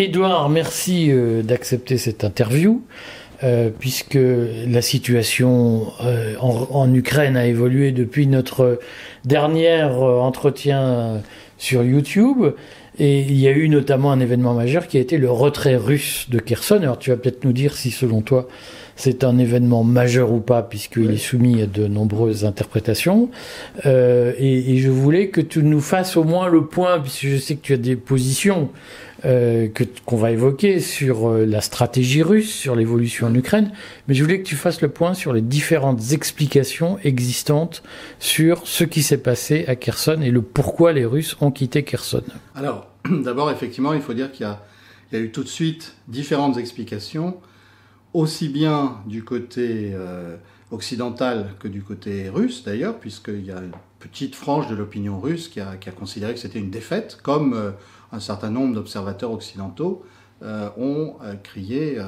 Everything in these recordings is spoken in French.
Édouard, merci d'accepter cette interview. puisque la situation en, Ukraine a évolué depuis notre dernier entretien sur YouTube. Et il y a eu notamment un événement majeur qui a été le retrait russe de Kherson. Alors tu vas peut-être nous dire si selon toi c'est un événement majeur ou pas, puisqu'il est soumis à de nombreuses interprétations. Euh, et, et, je voulais que tu nous fasses au moins le point, puisque je sais que tu as des positions euh, qu'on va évoquer sur euh, la stratégie russe, sur l'évolution en Ukraine, mais je voulais que tu fasses le point sur les différentes explications existantes sur ce qui s'est passé à Kherson et le pourquoi les Russes ont quitté Kherson. Alors, d'abord, effectivement, il faut dire qu'il y, y a, eu tout de suite différentes explications aussi bien du côté euh, occidental que du côté russe d'ailleurs, puisqu'il y a une petite frange de l'opinion russe qui a, considéré que c'était une défaite, comme un certain nombre d'observateurs occidentaux euh, ont crié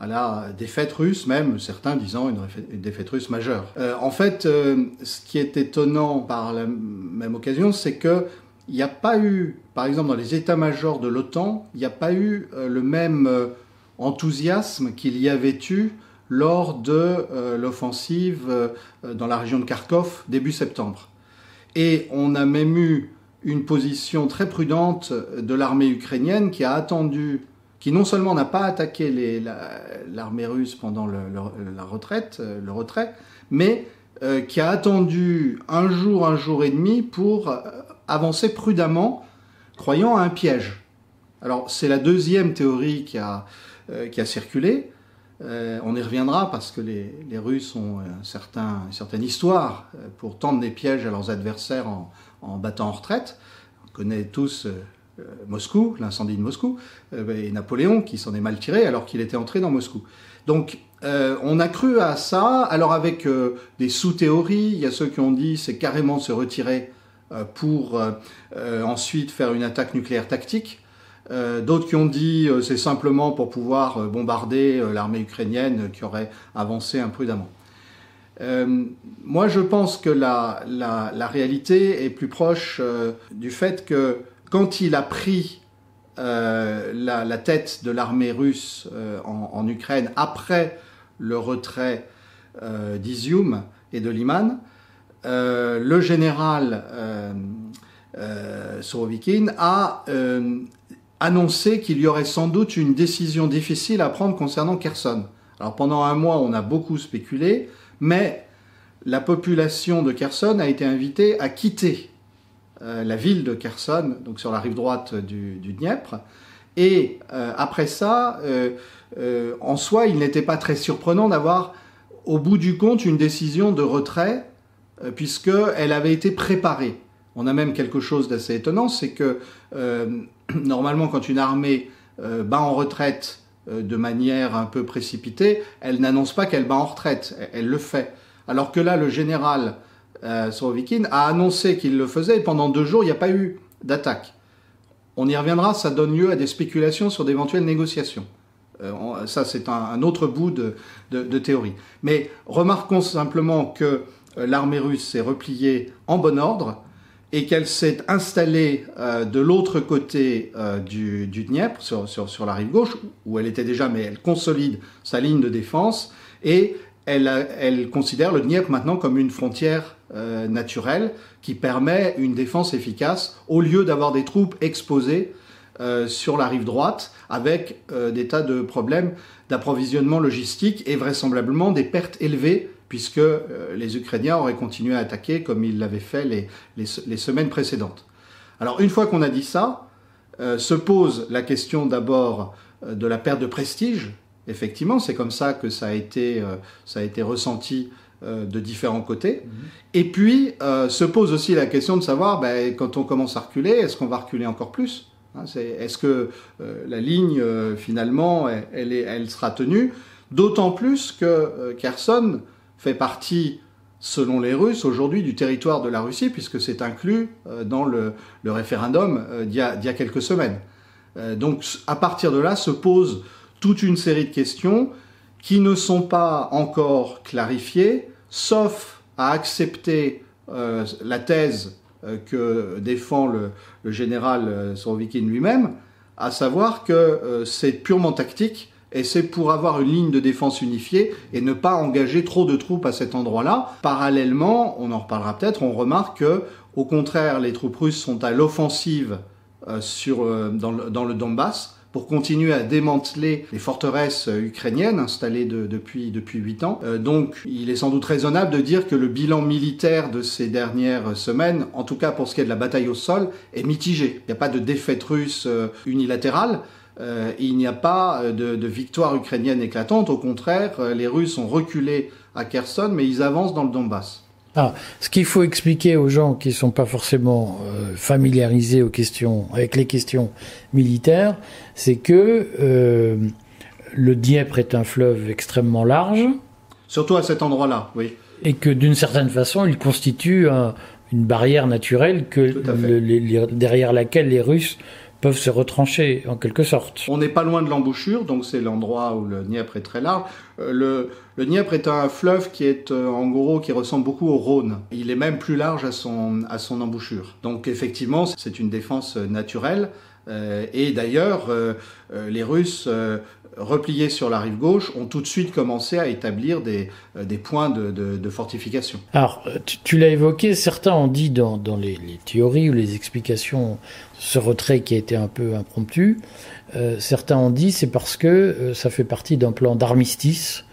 à la défaite russe, même certains disant une, une défaite russe majeure. en fait, ce qui est étonnant par la même occasion, c'est que il n'y a pas eu, par exemple dans les états-majors de l'OTAN, il n'y a pas eu le même enthousiasme qu'il y avait eu lors de euh, l'offensive euh, dans la région de Kharkov début septembre. Et on a même eu une position très prudente de l'armée ukrainienne qui a attendu, qui non seulement n'a pas attaqué l'armée russe pendant la retraite, euh, le retrait, mais qui a attendu un jour, un jour et demi pour avancer prudemment, croyant à un piège. Alors c'est la deuxième théorie qui a, euh, qui a circulé. Euh, on y reviendra parce que les, Russes ont une certaine histoire euh, pour tendre des pièges à leurs adversaires en, battant en retraite. On connaît tous Moscou, l'incendie de Moscou, et Napoléon qui s'en est mal tiré alors qu'il était entré dans Moscou. Donc on a cru à ça, alors avec des sous-théories, il y a ceux qui ont dit c'est carrément se retirer pour ensuite faire une attaque nucléaire tactique. Euh, d'autres qui ont dit euh, c'est simplement pour pouvoir euh, bombarder l'armée ukrainienne qui aurait avancé imprudemment. Moi, je pense que la, réalité est plus proche du fait que quand il a pris la, tête de l'armée russe en, Ukraine après le retrait d'Izium et de Liman, le général Sorovikin a annoncé qu'il y aurait sans doute une décision difficile à prendre concernant Kherson. Alors pendant un mois, on a beaucoup spéculé, mais la population de Kherson a été invitée à quitter euh, la ville de Kherson, donc sur la rive droite du, Dniepr. Et euh, après ça, euh, en soi, il n'était pas très surprenant d'avoir, au bout du compte, une décision de retrait, puisqu'elle avait été préparée. On a même quelque chose d'assez étonnant, c'est que normalement quand une armée bat en retraite de manière un peu précipitée, elle n'annonce pas qu'elle bat en retraite, elle, le fait. Alors que là, le général Sorovikin a annoncé qu'il le faisait et pendant deux jours, il n'y a pas eu d'attaque. On y reviendra, ça donne lieu à des spéculations sur d'éventuelles négociations. ça, c'est un, autre bout de, théorie. Mais remarquons simplement que l'armée russe s'est repliée en bon ordre, et qu'elle s'est installée euh, de l'autre côté euh, du, du, Dniepr, sur, sur, sur, la rive gauche, où elle était déjà, mais elle consolide sa ligne de défense, et elle, elle considère le Dniepr maintenant comme une frontière euh, naturelle qui permet une défense efficace, au lieu d'avoir des troupes exposées sur la rive droite, avec des tas de problèmes d'approvisionnement logistique et vraisemblablement des pertes élevées puisque euh, les Ukrainiens auraient continué à attaquer comme ils l'avaient fait les, les, semaines précédentes. Alors une fois qu'on a dit ça, euh, se pose la question d'abord euh, de la perte de prestige. Effectivement, c'est comme ça que ça a été, ça a été ressenti de différents côtés. Mhm. Et puis se pose aussi la question de savoir, ben, quand on commence à reculer, est-ce qu'on va reculer encore plus hein, Est-ce que la ligne, finalement, elle, elle, sera tenue? D'autant plus que Kherson fait partie, selon les Russes, aujourd'hui du territoire de la Russie, puisque c'est inclus euh, dans le, référendum euh, d'il y, a quelques semaines. Euh, donc à partir de là se pose toute une série de questions qui ne sont pas encore clarifiées, sauf à accepter la thèse que défend le, général Sorovikin lui-même, à savoir que c'est purement tactique et c'est pour avoir une ligne de défense unifiée et ne pas engager trop de troupes à cet endroit-là. Parallèlement, on en reparlera peut-être, on remarque que, au contraire, les troupes russes sont à l'offensive sur dans, le, dans le Donbass pour continuer à démanteler les forteresses ukrainiennes installées depuis depuis huit ans. Euh, donc, il est sans doute raisonnable de dire que le bilan militaire de ces dernières semaines, en tout cas pour ce qui est de la bataille au sol, est mitigé. Il n'y a pas de défaite russe euh, unilatérale. Euh, il n'y a pas de, de, victoire ukrainienne éclatante. Au contraire, les Russes ont reculé à Kherson, mais ils avancent dans le Donbass. Ah, ce qu'il faut expliquer aux gens qui ne sont pas forcément euh, familiarisés aux questions, avec les questions militaires, c'est que euh, le Dniepr est un fleuve extrêmement large. Surtout à cet endroit-là, oui. Et que d'une certaine façon, il constitue une barrière naturelle que derrière laquelle les Russes peuvent se retrancher en quelque sorte. On n'est pas loin de l'embouchure, donc c'est l'endroit où le Dniepr est très large. Euh, le, le Dniepr est un fleuve qui est euh, en gros qui ressemble beaucoup au Rhône. Il est même plus large à son, à son embouchure. Donc effectivement, c'est une défense naturelle. Euh, et d'ailleurs, les Russes repliés sur la rive gauche, ont tout de suite commencé à établir des, euh, points de, fortification. Alors, tu, l'as évoqué, certains ont dit dans, les, théories ou les explications, ce retrait qui a été un peu impromptu, euh, certains ont dit c'est parce que euh, ça fait partie d'un plan d'armistice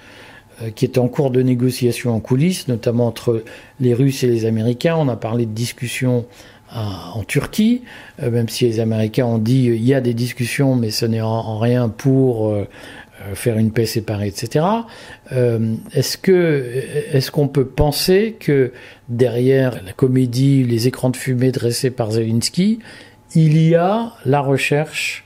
qui est en cours de négociation en coulisses, notamment entre les Russes et les Américains. On a parlé de discussions en Turquie, euh, même si les Américains ont dit il y a des discussions, mais ce n'est en, rien pour euh, euh, faire une paix séparée, etc. est-ce que est-ce qu'on peut penser que derrière la comédie, les écrans de fumée dressés par Zelensky, il y a la recherche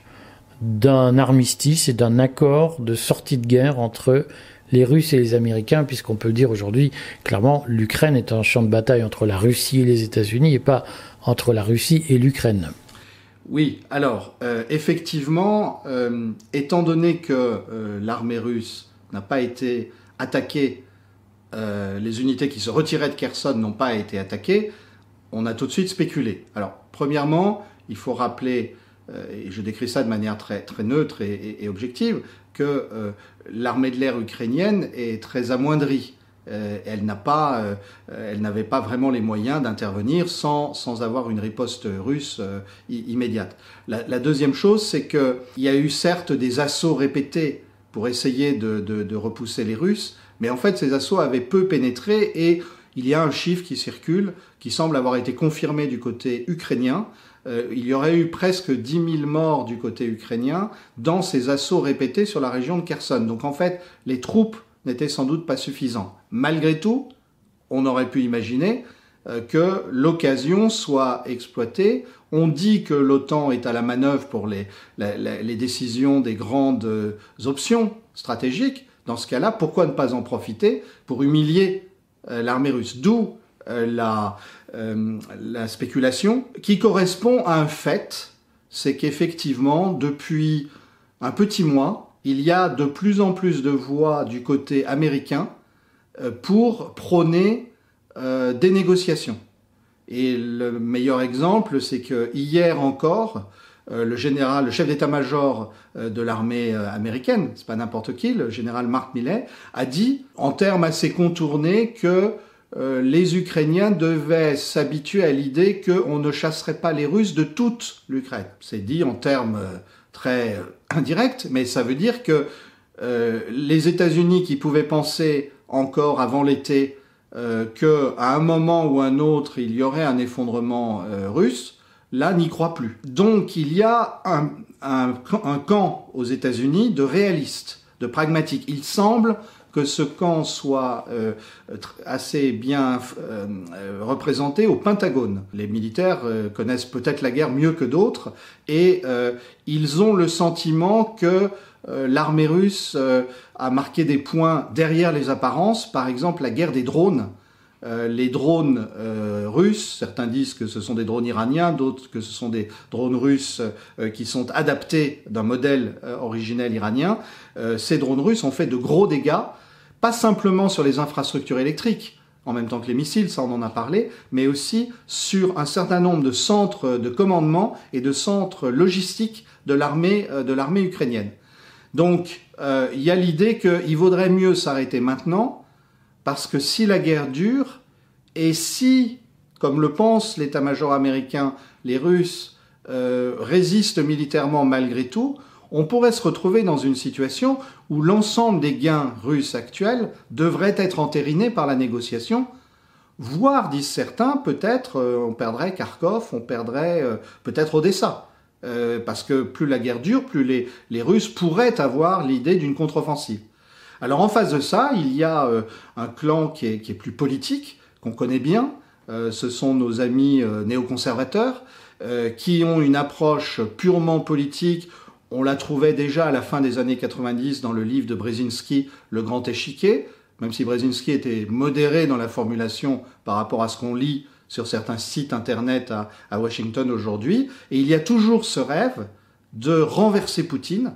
d'un armistice et d'un accord de sortie de guerre entre les Russes et les Américains, puisqu'on peut le dire aujourd'hui, clairement, l'Ukraine est un champ de bataille entre la Russie et les États-Unis et pas entre la Russie et l'Ukraine. Oui, alors euh, effectivement, euh, étant donné que euh, l'armée russe n'a pas été attaquée, les unités qui se retiraient de Kherson n'ont pas été attaquées, on a tout de suite spéculé. Alors, premièrement, il faut rappeler, et je décris ça de manière très, très neutre et objective, que l'armée de l'air ukrainienne est très amoindrie. Euh, euh, elle n'avait pas vraiment les moyens d'intervenir sans, avoir une riposte russe euh, immédiate. La, deuxième chose, c'est qu'il y a eu certes des assauts répétés pour essayer de, de, de, repousser les Russes, mais en fait ces assauts avaient peu pénétré et il y a un chiffre qui circule, qui semble avoir été confirmé du côté ukrainien. il y aurait eu presque 10 000 morts du côté ukrainien dans ces assauts répétés sur la région de Kherson. Donc en fait, les troupes n'était sans doute pas suffisant. Malgré tout, on aurait pu imaginer euh, que l'occasion soit exploitée. On dit que l'OTAN est à la manœuvre pour les, décisions des grandes euh, options stratégiques. Dans ce cas-là, pourquoi ne pas en profiter pour humilier euh, l'armée russe? D'où la, la spéculation qui correspond à un fait, c'est qu'effectivement, depuis un petit mois, il y a de plus en plus de voix du côté américain euh, pour prôner euh, des négociations. Et le meilleur exemple, c'est que hier encore, euh, le général, le chef d'état-major de l'armée américaine, c'est pas n'importe qui, le général Mark Milley, a dit, en termes assez contournés, que les Ukrainiens devaient s'habituer à l'idée qu'on ne chasserait pas les Russes de toute l'Ukraine. C'est dit en termes très euh, indirect, mais ça veut dire que euh, les États-Unis qui pouvaient penser encore avant l'été euh, qu'à un moment ou un autre il y aurait un effondrement euh, russe, là n'y croient plus. Donc il y a un, un, un camp aux États-Unis de réalistes, de pragmatiques. Il semble que ce camp soit euh, assez bien euh, représenté au Pentagone. Les militaires euh, connaissent peut-être la guerre mieux que d'autres et ils ont le sentiment que l'armée russe a marqué des points derrière les apparences, par exemple la guerre des drones. Les drones russes, certains disent que ce sont des drones iraniens, d'autres que ce sont des drones russes qui sont adaptés d'un modèle originel iranien. ces drones russes ont fait de gros dégâts pas simplement sur les infrastructures électriques. en même temps que les missiles, ça on en a parlé, mais aussi sur un certain nombre de centres de commandement et de centres logistiques de l'armée de l'armée ukrainienne. Donc il y a l'idée qu'il vaudrait mieux s'arrêter maintenant, parce que si la guerre dure, et si, comme le pense l'état-major américain, les Russes euh, résistent militairement malgré tout, on pourrait se retrouver dans une situation où l'ensemble des gains russes actuels devraient être entérinés par la négociation, voire, disent certains, peut-être euh, on perdrait Kharkov, on perdrait euh, peut-être Odessa. parce que plus la guerre dure, plus les, les Russes pourraient avoir l'idée d'une contre-offensive. Alors en face de ça, il y a un clan qui est, qui est plus politique, qu'on connaît bien. Euh, ce sont nos amis euh, néoconservateurs euh, qui ont une approche purement politique. On la trouvait déjà à la fin des années 90 dans le livre de Brzezinski, Le Grand Échiquier, même si Brzezinski était modéré dans la formulation par rapport à ce qu'on lit sur certains sites internet à, à Washington aujourd'hui. Et il y a toujours ce rêve de renverser Poutine,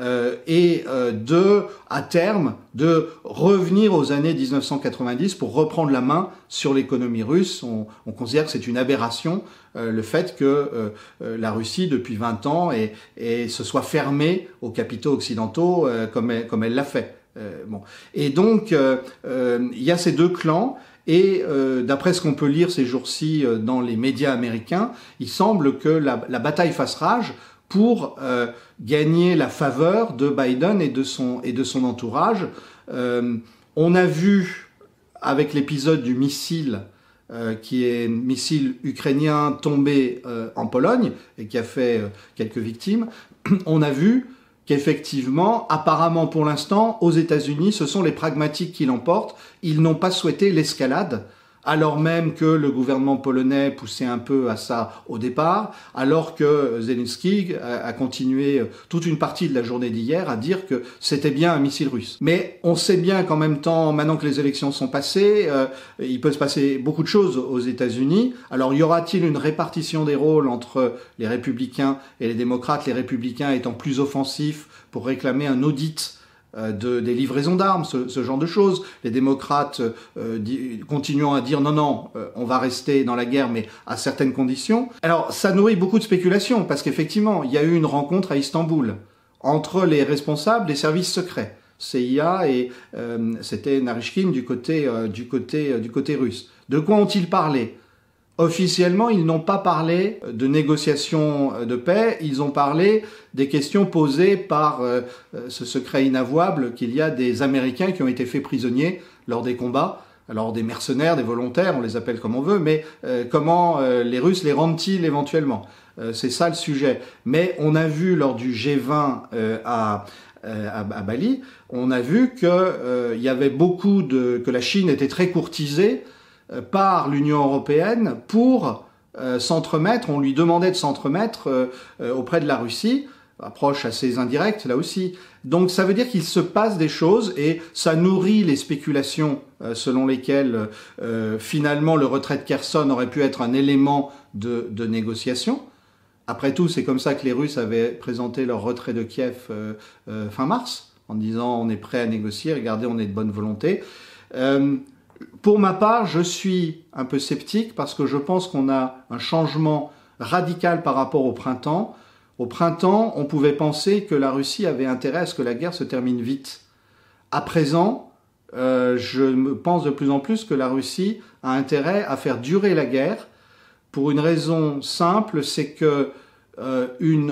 euh, et euh, de, à terme, de revenir aux années 1990 pour reprendre la main sur l'économie russe. On, on, considère que c'est une aberration euh, le fait que la Russie, depuis 20 ans, et, se soit fermée aux capitaux occidentaux comme elle, comme elle l'a fait. bon. Et donc, il y a ces deux clans. Et d'après ce qu'on peut lire ces jours-ci dans les médias américains, il semble que la, la bataille fasse rage pour euh, gagner la faveur de Biden et de son, et de son entourage. Euh, on a vu avec l'épisode du missile, euh, qui est missile ukrainien tombé en Pologne et qui a fait quelques victimes, on a vu qu'effectivement, apparemment pour l'instant, aux États-Unis, ce sont les pragmatiques qui l'emportent. Ils n'ont pas souhaité l'escalade alors même que le gouvernement polonais poussait un peu à ça au départ, alors que Zelensky a continué toute une partie de la journée d'hier à dire que c'était bien un missile russe. Mais on sait bien qu'en même temps, maintenant que les élections sont passées, euh, il peut se passer beaucoup de choses aux États-Unis. Alors y aura-t-il une répartition des rôles entre les républicains et les démocrates, les républicains étant plus offensifs pour réclamer un audit euh, de, des livraisons d'armes, ce, genre de choses. Les démocrates euh, continuant à dire non, non, euh, on va rester dans la guerre, mais à certaines conditions. Alors, ça nourrit beaucoup de spéculations, parce qu'effectivement, il y a eu une rencontre à Istanbul entre les responsables des services secrets. CIA et c'était Narishkin du côté, du, côté, du côté russe. De quoi ont-ils parlé? Officiellement, ils n'ont pas parlé de négociations de paix, ils ont parlé des questions posées par euh, ce secret inavouable qu'il y a des Américains qui ont été faits prisonniers lors des combats. Alors des mercenaires, des volontaires, on les appelle comme on veut, mais euh, comment euh, les Russes les rendent-ils éventuellement? C'est ça le sujet. Mais on a vu lors du G20 à, à, Bali, on a vu qu'il y avait beaucoup de que la Chine était très courtisée euh, par l'Union européenne pour euh, s'entremettre, on lui demandait de s'entremettre euh, auprès de la Russie, approche assez indirecte là aussi. Donc ça veut dire qu'il se passe des choses et ça nourrit les spéculations selon lesquelles finalement le retrait de Kherson aurait pu être un élément de négociation. Après tout, c'est comme ça que les Russes avaient présenté leur retrait de Kiev fin mars, en disant on est prêt à négocier, regardez, on est de bonne volonté. Pour ma part, je suis un peu sceptique parce que je pense qu'on a un changement radical par rapport au printemps. Au printemps, on pouvait penser que la Russie avait intérêt à ce que la guerre se termine vite. À présent, euh, je pense de plus en plus que la Russie a intérêt à faire durer la guerre pour une raison simple, c'est que euh,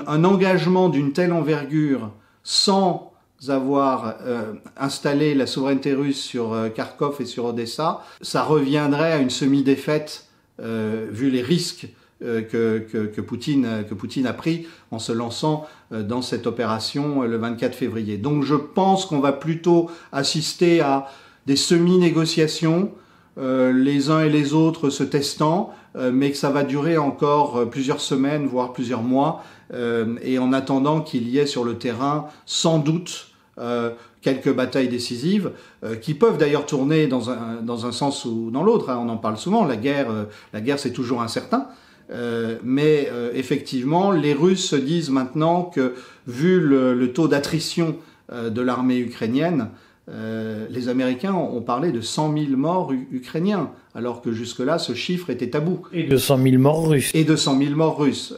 un engagement d'une telle envergure sans avoir euh, installé la souveraineté russe sur euh, Kharkov et sur Odessa, ça reviendrait à une semi-défaite euh, vu les risques que, que, Poutine, que Poutine a pris en se lançant dans cette opération le 24 février. Donc je pense qu'on va plutôt assister à des semi-négociations, les uns et les autres se testant, mais que ça va durer encore plusieurs semaines, voire plusieurs mois, et en attendant qu'il y ait sur le terrain sans doute euh, quelques batailles décisives, euh, qui peuvent d'ailleurs tourner dans un, dans un sens ou dans l'autre. Hein. on en parle souvent. La guerre, euh, la guerre, c'est toujours incertain. mais effectivement, les Russes se disent maintenant que, vu le, taux d'attrition de l'armée ukrainienne, les Américains ont parlé de 100 000 morts ukrainiens, alors que jusque-là, ce chiffre était tabou. Et de 100 000 morts russes. Et de 100 000 morts russes.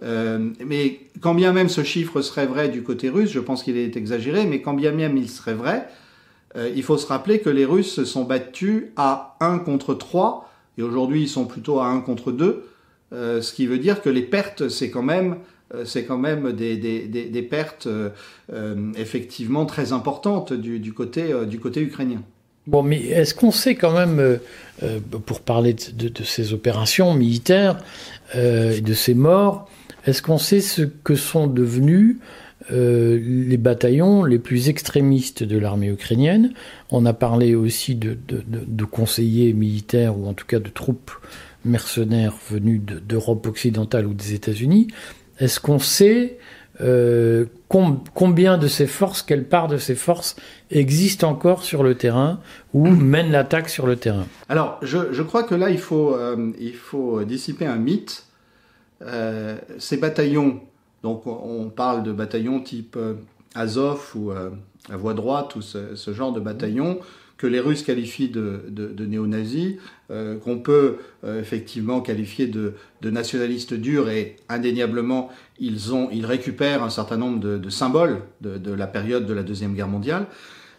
mais quand bien même ce chiffre serait vrai du côté russe, je pense qu'il est exagéré, mais quand bien même il serait vrai, il faut se rappeler que les Russes se sont battus à 1 contre 3, et aujourd'hui ils sont plutôt à 1 contre 2, ce qui veut dire que les pertes, c'est quand même euh, c'est quand même des, pertes euh, euh, effectivement très importantes du, côté, ukrainien. Bon, mais est-ce qu'on sait quand même, pour parler de, ces opérations militaires et de ces morts, est-ce qu'on sait ce que sont devenus les bataillons les plus extrémistes de l'armée ukrainienne? On a parlé aussi de, conseillers militaires ou en tout cas de troupes mercenaires venus d'Europe occidentale ou des États-Unis. Est-ce qu'on sait euh, combien de ces forces, quelle part de ces forces existe encore sur le terrain ou mène l'attaque sur le terrain? Alors, je, crois que là, il faut, euh, dissiper un mythe. Euh, ces bataillons, donc on parle de bataillons type Azov ou la voie droite ou ce, ce genre de bataillons, que les Russes qualifient de, de, néo-nazis, euh, qu'on peut euh, effectivement qualifier de, nationalistes durs et indéniablement ils, ont, ils récupèrent un certain nombre de, symboles de, la période de la Deuxième Guerre mondiale.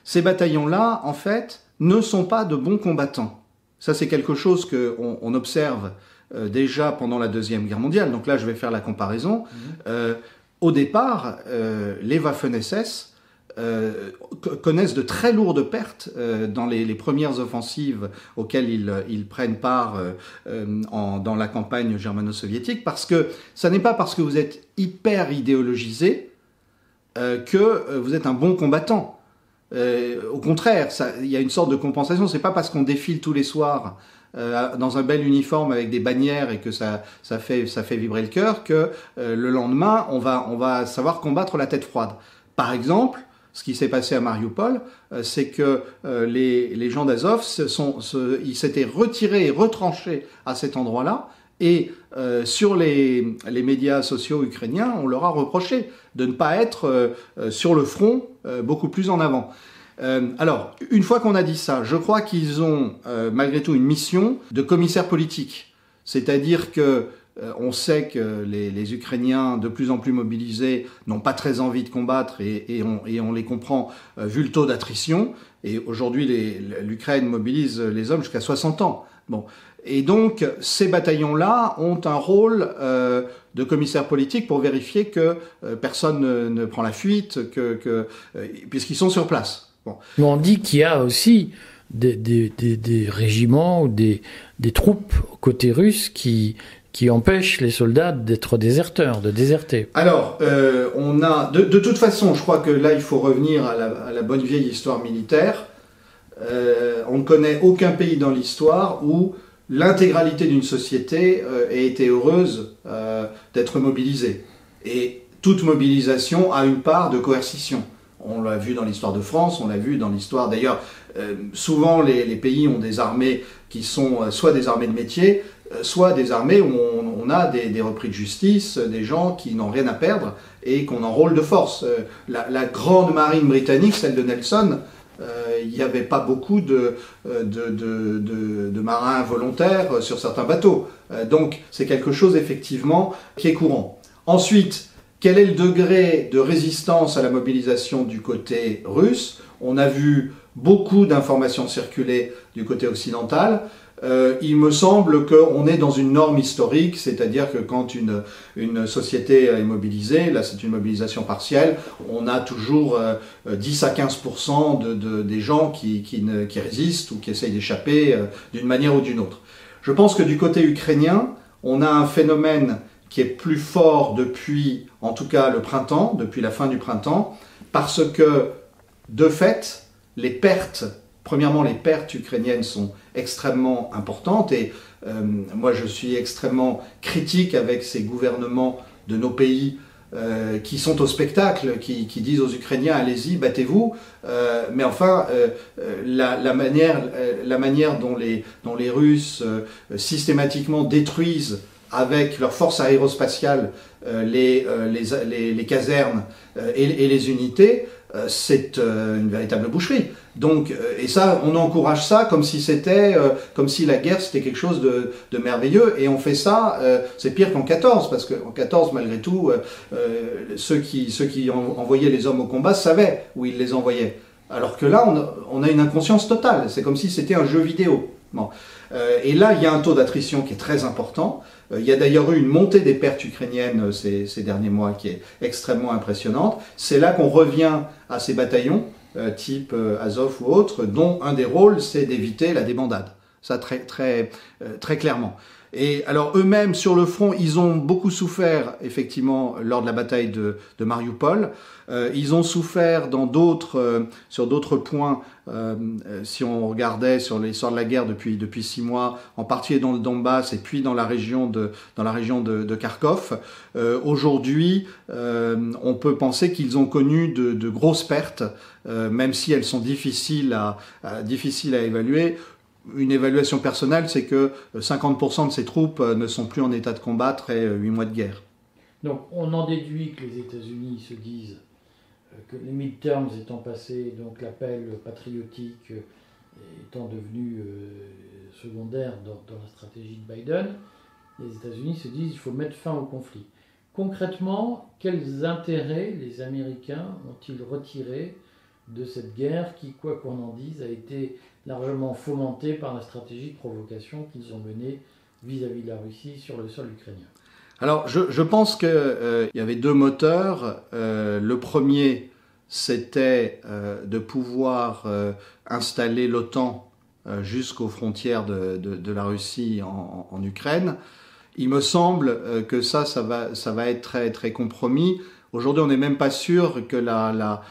Ces bataillons-là, en fait, ne sont pas de bons combattants. Ça, c'est quelque chose qu'on on observe euh, déjà pendant la Deuxième Guerre mondiale. Donc là, je vais faire la comparaison. Mmh. au départ, les Waffen-SS euh, connaissent de très lourdes pertes euh, dans les, premières offensives auxquelles ils, prennent part euh, dans la campagne germano-soviétique, parce que ça n'est pas parce que vous êtes hyper idéologisé que vous êtes un bon combattant. au contraire, il y a une sorte de compensation. C'est pas parce qu'on défile tous les soirs dans un bel uniforme avec des bannières et que ça, ça, fait, ça fait vibrer le cœur que le lendemain, on va, on va savoir combattre la tête froide. Par exemple, ce qui s'est passé à Mariupol, euh, c'est que euh, les, gens d'Azov s'étaient retirés et retranchés à cet endroit-là. Et euh, sur les, médias sociaux ukrainiens, on leur a reproché de ne pas être sur le front beaucoup plus en avant. alors, une fois qu'on a dit ça, je crois qu'ils ont malgré tout une mission de commissaire politique. C'est-à-dire que on sait que les, Ukrainiens, de plus en plus mobilisés, n'ont pas très envie de combattre et, on, les comprend euh, vu le taux d'attrition. Et aujourd'hui, l'Ukraine mobilise les hommes jusqu'à 60 ans. Bon. Et donc, ces bataillons-là ont un rôle euh, de commissaire politique pour vérifier que personne ne, prend la fuite, puisqu'ils sont sur place. Bon. On dit qu'il y a aussi des, régiments ou des, des troupes côté russe qui qui empêche les soldats d'être déserteurs, de déserter. Alors, euh, on a, de, toute façon, je crois que là, il faut revenir à la, bonne vieille histoire militaire. Euh, on ne connaît aucun pays dans l'histoire où l'intégralité d'une société euh, ait été heureuse d'être mobilisée. Et toute mobilisation a une part de coercition. On l'a vu dans l'histoire de France, on l'a vu dans l'histoire d'ailleurs. souvent, les, pays ont des armées qui sont soit des armées de métier, soit des armées où on, a des, repris de justice, des gens qui n'ont rien à perdre et qu'on enrôle de force. Euh, la, grande marine britannique, celle de Nelson, euh, il n'y avait pas beaucoup de, marins volontaires sur certains bateaux. donc c'est quelque chose effectivement qui est courant. Ensuite, quel est le degré de résistance à la mobilisation du côté russe? On a vu beaucoup d'informations circuler du côté occidental. Euh, il me semble qu'on est dans une norme historique, c'est-à-dire que quand une, société est mobilisée, là c'est une mobilisation partielle, on a toujours 10 euh, à 15% de, de, des gens qui, résistent ou qui essayent d'échapper euh, d'une manière ou d'une autre. Je pense que du côté ukrainien, on a un phénomène qui est plus fort depuis, en tout cas le printemps, depuis la fin du printemps, parce que de fait, les pertes Premièrement, les pertes ukrainiennes sont extrêmement importantes et euh, moi je suis extrêmement critique avec ces gouvernements de nos pays euh, qui sont au spectacle, qui, disent aux Ukrainiens allez-y, battez-vous, euh, mais enfin la, manière, la manière dont les, dont les Russes systématiquement détruisent avec leurs forces aérospatiales les, les, les, casernes et, les unités, c'est une véritable boucherie. Donc, et ça, on encourage ça comme si c'était, comme si la guerre c'était quelque chose de, de, merveilleux. Et on fait ça, c'est pire qu'en 14, parce qu'en 14, malgré tout, ceux qui, ceux qui envoyaient les hommes au combat savaient où ils les envoyaient. Alors que là, on a, une inconscience totale. C'est comme si c'était un jeu vidéo. Euh, et là, il y a un taux d'attrition qui est très important. Euh, il y a d'ailleurs eu une montée des pertes ukrainiennes euh, ces, derniers mois qui est extrêmement impressionnante. C'est là qu'on revient à ces bataillons, type Azov ou autres, dont un des rôles, c'est d'éviter la débandade. Ça, très, très, très clairement. Et alors eux-mêmes sur le front, ils ont beaucoup souffert effectivement lors de la bataille de, de Mariupol. Euh, ils ont souffert dans d'autres, euh, sur d'autres points. Euh, si on regardait sur l'histoire de la guerre depuis depuis six mois, en particulier dans le Donbass et puis dans la région de dans la région de, de Kharkov. Aujourd'hui, on peut penser qu'ils ont connu de, de grosses pertes, même si elles sont difficiles à, à difficiles à évaluer une évaluation personnelle, c'est que 50% de ces troupes euh, ne sont plus en état de combattre et 8 mois de guerre. Donc on en déduit que les États-Unis se disent euh, que les midterms étant passés, donc l'appel patriotique euh, étant devenu secondaire dans, la stratégie de Biden, les États-Unis se disent qu'il faut mettre fin au conflit. Concrètement, quels intérêts les Américains ont-ils retirés de cette guerre qui, quoi qu'on en dise, a été largement fomentée par la stratégie de provocation qu'ils ont menée vis-à-vis de la Russie sur le sol ukrainien. Alors, je, pense qu'il euh, y avait deux moteurs. Euh, le premier, c'était euh, de pouvoir installer l'OTAN jusqu'aux frontières de, la Russie en, en, Ukraine. Il me semble que ça, ça va, ça va être très, très compromis. Aujourd'hui, on n'est même pas sûr que la,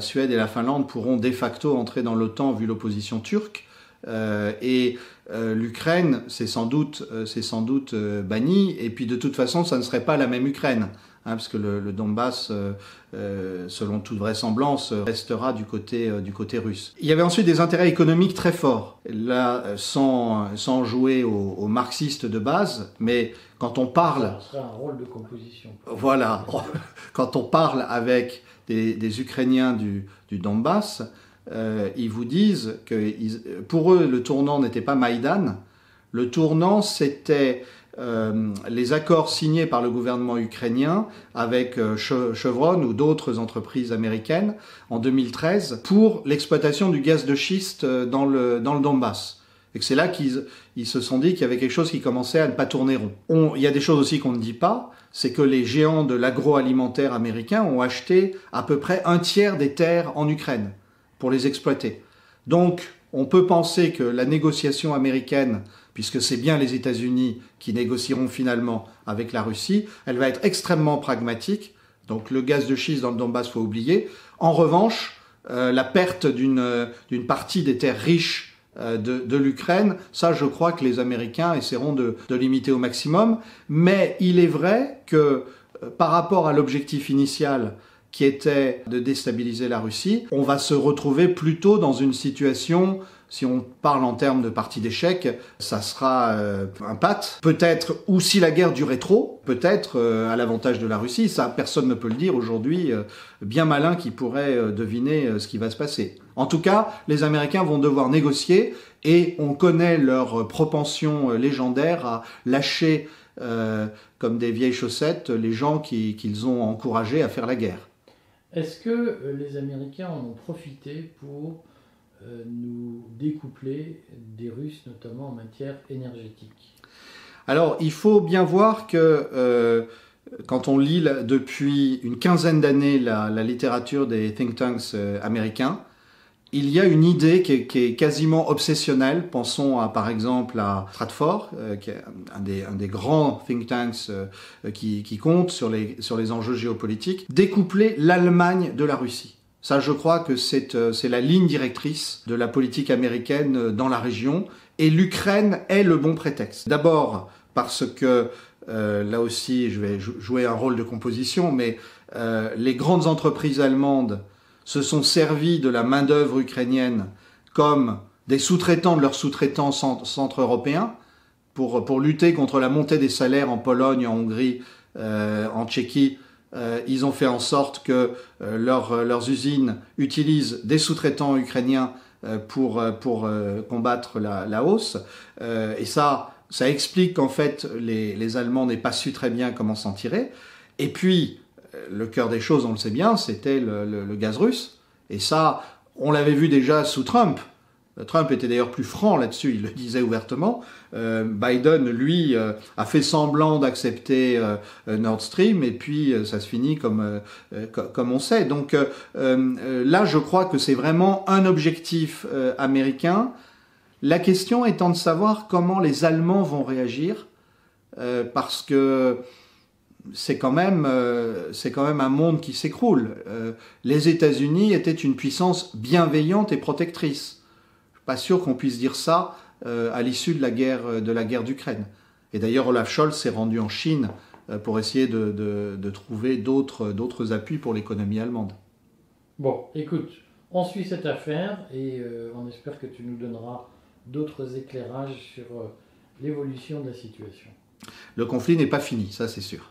Suède et la Finlande pourront de facto entrer dans l'OTAN vu l'opposition turque. Euh, et euh, l'Ukraine, c'est sans doute, euh, c'est sans doute banni. Et puis de toute façon, ça ne serait pas la même Ukraine. Hein, parce que le, le Donbass, euh, euh selon toute vraisemblance, restera du côté, euh, du côté russe. Il y avait ensuite des intérêts économiques très forts. Là, sans, sans jouer aux, aux marxistes de base, mais quand on parle... Ça un rôle de composition. Voilà. Quand on parle avec des, des Ukrainiens du, du Donbass, euh, ils vous disent que pour eux, le tournant n'était pas Maïdan. Le tournant, c'était euh, les accords signés par le gouvernement ukrainien avec euh, Chevron ou d'autres entreprises américaines en 2013 pour l'exploitation du gaz de schiste euh, dans le, dans le Donbass. Et c'est là qu'ils ils se sont dit qu'il y avait quelque chose qui commençait à ne pas tourner rond. On, il y a des choses aussi qu'on ne dit pas, c'est que les géants de l'agroalimentaire américain ont acheté à peu près un tiers des terres en Ukraine pour les exploiter. Donc, on peut penser que la négociation américaine, puisque c'est bien les États-Unis qui négocieront finalement avec la Russie, elle va être extrêmement pragmatique. Donc le gaz de schiste dans le Donbass, faut oublier. En revanche, euh, la perte d'une d'une partie des terres riches euh, de, l'Ukraine, ça je crois que les Américains essaieront de, limiter au maximum. Mais il est vrai que euh, par rapport à l'objectif initial, qui était de déstabiliser la Russie, on va se retrouver plutôt dans une situation si on parle en termes de partie d'échec, ça sera euh, un pat. Peut-être, ou si la guerre durait trop, peut-être euh, à l'avantage de la Russie. Ça, personne ne peut le dire aujourd'hui. Euh, bien malin qui pourrait deviner ce qui va se passer. En tout cas, les Américains vont devoir négocier et on connaît leur propension légendaire à lâcher comme des vieilles chaussettes les gens qu'ils ont encouragés à faire la guerre. Est-ce que euh, les Américains en ont profité pour euh, nous découpler des Russes, notamment en matière énergétique? Alors, il faut bien voir que euh, quand on lit depuis une quinzaine d'années la, littérature des think tanks américains, il y a une idée qui est, quasiment obsessionnelle. Pensons à, par exemple à Stratford, euh, qui est un des, grands think tanks euh, qui, qui, compte sur les, sur les enjeux géopolitiques, découpler l'Allemagne de la Russie. Ça, je crois que c'est euh, la ligne directrice de la politique américaine dans la région, et l'Ukraine est le bon prétexte. D'abord parce que là aussi, je vais jouer un rôle de composition, mais les grandes entreprises allemandes se sont servis de la main-d'œuvre ukrainienne comme des sous-traitants de leurs sous-traitants centre-européens pour, pour lutter contre la montée des salaires en Pologne, en Hongrie, euh, en Tchéquie, ils ont fait en sorte que leurs usines utilisent des sous-traitants ukrainiens pour, pour combattre la, la hausse. et ça, ça explique qu'en fait, les, les Allemands n'aient pas su très bien comment s'en tirer. Et puis, le cœur des choses, on le sait bien, c'était le, gaz russe. Et ça, on l'avait vu déjà sous Trump. Trump était d'ailleurs plus franc là-dessus, il le disait ouvertement. Euh, Biden, lui, euh, a fait semblant d'accepter euh, Nord Stream et puis ça se finit comme, comme on sait. Donc là, je crois que c'est vraiment un objectif américain. La question étant de savoir comment les Allemands vont réagir, parce que c'est quand même c'est quand même un monde qui s'écroule. les États-Unis étaient une puissance bienveillante et protectrice pas sûr qu'on puisse dire ça euh, à l'issue de la guerre euh, de la guerre d'Ukraine. Et d'ailleurs, Olaf Scholz s'est rendu en Chine euh, pour essayer de, trouver d'autres appuis pour l'économie allemande. Bon, écoute, on suit cette affaire et on espère que tu nous donneras d'autres éclairages sur l'évolution de la situation. Le conflit n'est pas fini, ça c'est sûr.